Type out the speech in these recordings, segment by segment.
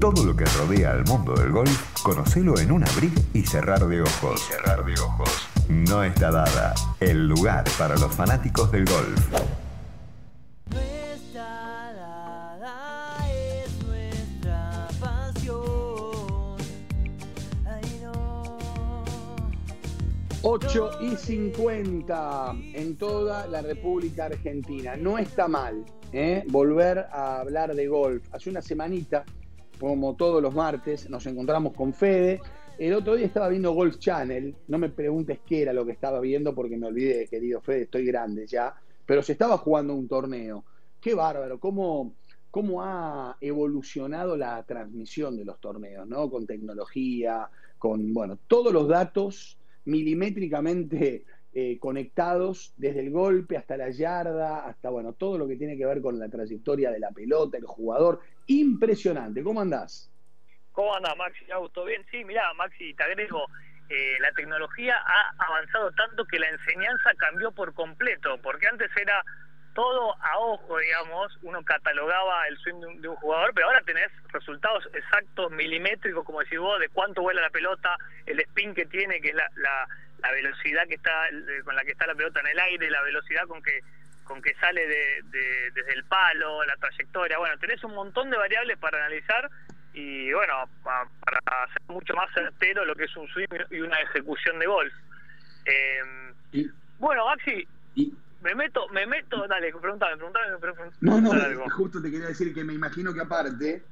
Todo lo que rodea al mundo del golf, conocelo en un abrir y cerrar de ojos. cerrar de ojos. No está dada el lugar para los fanáticos del golf. 8 y 50 en toda la República Argentina. No está mal ¿eh? volver a hablar de golf. Hace una semanita, como todos los martes, nos encontramos con Fede. El otro día estaba viendo Golf Channel. No me preguntes qué era lo que estaba viendo porque me olvidé, querido Fede, estoy grande ya. Pero se estaba jugando un torneo. Qué bárbaro, cómo, cómo ha evolucionado la transmisión de los torneos, ¿no? Con tecnología, con, bueno, todos los datos milimétricamente eh, conectados desde el golpe hasta la yarda, hasta bueno, todo lo que tiene que ver con la trayectoria de la pelota, el jugador. Impresionante. ¿Cómo andás? ¿Cómo anda Maxi? Augusto? Bien, sí, mirá, Maxi, te agrego, eh, la tecnología ha avanzado tanto que la enseñanza cambió por completo, porque antes era todo a ojo, digamos, uno catalogaba el swing de un, de un jugador, pero ahora tenés resultados exactos, milimétricos, como decís vos, de cuánto vuela la pelota, el spin que tiene, que es la, la, la velocidad que está eh, con la que está la pelota en el aire, la velocidad con que con que sale de, de- desde el palo, la trayectoria. Bueno, tenés un montón de variables para analizar y bueno, pa- para hacer mucho más certero lo que es un swing y una ejecución de golf. Eh, bueno, Maxi, me meto, me meto, dale, pregúntame, pregúntame, pregúntame no, no, algo. justo te quería decir que me imagino que aparte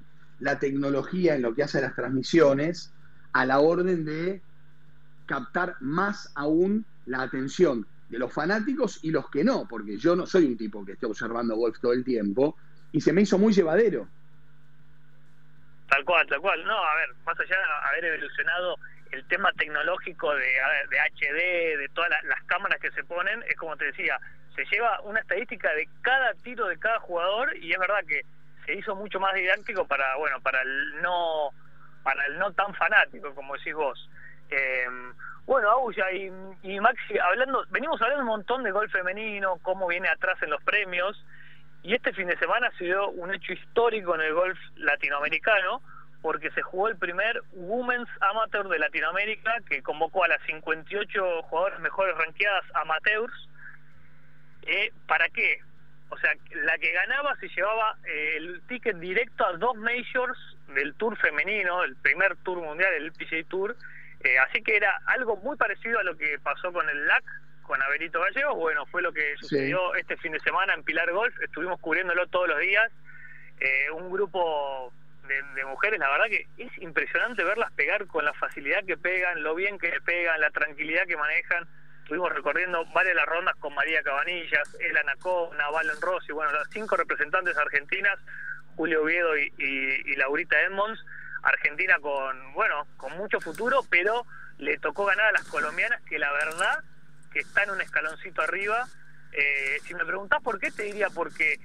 la tecnología en lo que hace a las transmisiones, a la orden de captar más aún la atención de los fanáticos y los que no, porque yo no soy un tipo que esté observando golf todo el tiempo y se me hizo muy llevadero. Tal cual, tal cual. No, a ver, más allá de haber evolucionado el tema tecnológico de, a ver, de HD, de todas la- las cámaras que se ponen, es como te decía, se lleva una estadística de cada tiro de cada jugador y es verdad que se hizo mucho más didáctico para, bueno, para el no, para el no tan fanático, como decís vos. Eh, bueno, Augusta y, Maxi, hablando, venimos hablando un montón de golf femenino, cómo viene atrás en los premios, y este fin de semana se dio un hecho histórico en el golf latinoamericano, porque se jugó el primer Women's Amateur de Latinoamérica, que convocó a las 58 jugadoras mejores ranqueadas amateurs. Eh, ¿Para qué? O sea, la que ganaba se llevaba eh, el ticket directo a dos majors del Tour femenino, el primer Tour mundial, el PGA Tour. Eh, así que era algo muy parecido a lo que pasó con el LAC, con Averito Gallegos. Bueno, fue lo que sucedió este fin de semana en Pilar Golf. Estuvimos cubriéndolo todos los días. Eh, un grupo de, de mujeres, la verdad que es impresionante verlas pegar con la facilidad que pegan, lo bien que pegan, la tranquilidad que manejan. Estuvimos recorriendo varias de las rondas con María Cabanillas, Elana Cona, Valen Rossi, bueno, las cinco representantes argentinas, Julio Oviedo y, Laurita Edmonds. Argentina con, bueno, con mucho futuro, pero le tocó ganar a las colombianas que la verdad que están un escaloncito arriba. Eh, si me preguntás por qué, te diría porque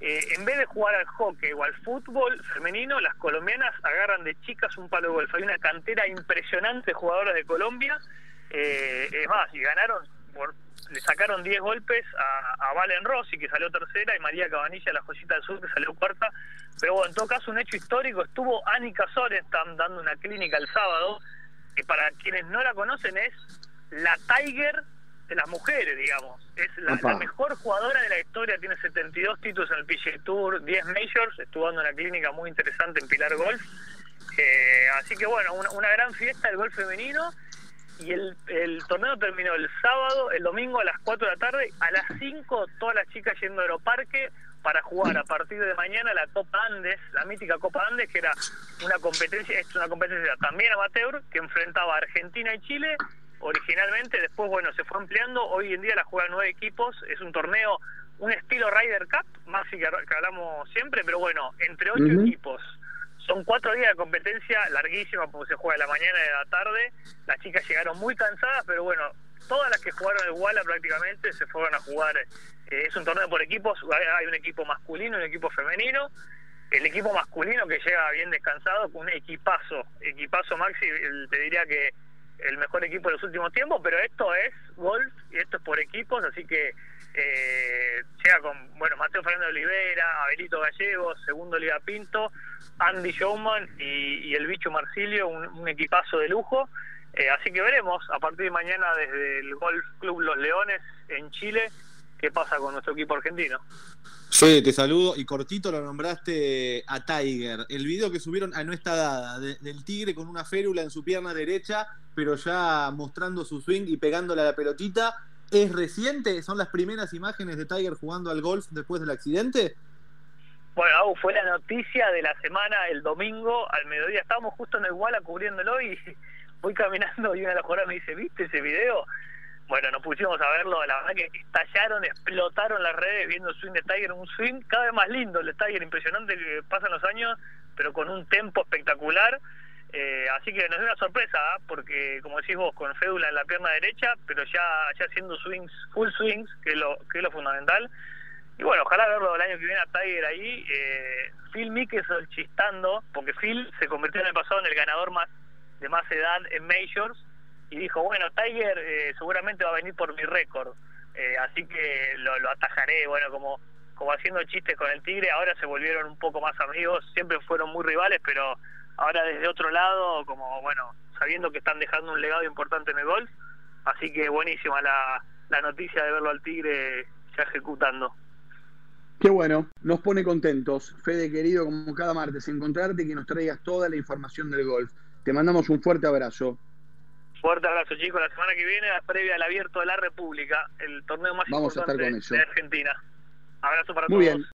eh, en vez de jugar al hockey o al fútbol femenino, las colombianas agarran de chicas un palo de golf. Hay una cantera impresionante de jugadoras de Colombia. Eh, es más, y ganaron, por, le sacaron 10 golpes a, a Valen Rossi, que salió tercera, y María Cabanilla, la joyita del sur, que salió cuarta. Pero bueno, en todo caso, un hecho histórico. Estuvo Annika Sorestam dando una clínica el sábado, que para quienes no la conocen es la Tiger de las mujeres, digamos. Es la mejor jugadora de la historia, tiene 72 títulos en el PGA Tour, 10 majors, estuvo dando una clínica muy interesante en Pilar Golf. Eh, así que bueno, una, una gran fiesta del golf femenino. Y el, el torneo terminó el sábado, el domingo a las 4 de la tarde. A las 5 todas las chicas yendo a Aeroparque para jugar a partir de mañana la Copa Andes, la mítica Copa Andes, que era una competencia, es una competencia también amateur, que enfrentaba a Argentina y Chile originalmente, después bueno, se fue ampliando, hoy en día la juegan nueve equipos, es un torneo, un estilo Ryder Cup, más que, que hablamos siempre, pero bueno, entre ocho equipos. Son cuatro días de competencia larguísima porque se juega a la mañana y a la tarde. Las chicas llegaron muy cansadas, pero bueno, todas las que jugaron el Walla prácticamente se fueron a jugar. eh, es un torneo por equipos, hay un equipo masculino y un equipo femenino. El equipo masculino que llega bien descansado, con un equipazo, equipazo Maxi, te diría que el mejor equipo de los últimos tiempos, pero esto es golf y esto es por equipos, así que eh, llega con, bueno, Mateo Fernández Olivera, Abelito Gallegos, segundo Liga Pinto, Andy Showman y, el bicho Marsilio, un, equipazo de lujo. Eh, así que veremos a partir de mañana desde el Golf Club Los Leones en Chile qué pasa con nuestro equipo argentino. Sí, te saludo y cortito lo nombraste a Tiger. El video que subieron a No está dada, de- del tigre con una férula en su pierna derecha, pero ya mostrando su swing y pegándole a la pelotita. ¿Es reciente? ¿Son las primeras imágenes de Tiger jugando al golf después del accidente? Bueno, fue la noticia de la semana el domingo al mediodía. Estábamos justo en el Walla cubriéndolo y voy caminando y una de las jugadoras me dice, ¿viste ese video? Bueno, nos pusimos a verlo, la verdad que estallaron, explotaron las redes viendo el swing de Tiger, un swing cada vez más lindo el de Tiger, impresionante que pasan los años, pero con un tempo espectacular. Eh, así que nos dio una sorpresa, ¿ah? porque como decís vos, con fédula en la pierna derecha, pero ya, ya haciendo swings, full swings, que es lo, que lo fundamental. Y bueno, ojalá verlo el año que viene a Tiger ahí. Eh, Phil Mickelson chistando, porque Phil se convirtió en el pasado en el ganador más de más edad en Majors y dijo, bueno, Tiger eh, seguramente va a venir por mi récord, eh, así que lo, lo atajaré, bueno, como, como haciendo chistes con el Tigre, ahora se volvieron un poco más amigos, siempre fueron muy rivales, pero ahora desde otro lado, como, bueno, sabiendo que están dejando un legado importante en el golf, así que buenísima la, la noticia de verlo al Tigre ya ejecutando. Qué bueno, nos pone contentos, Fede querido, como cada martes, encontrarte y que nos traigas toda la información del golf. Te mandamos un fuerte abrazo. Fuerte abrazo, chicos. La semana que viene, la previa al Abierto de la República, el torneo más Vamos a estar importante con eso. de Argentina. Abrazo para Muy todos. bien.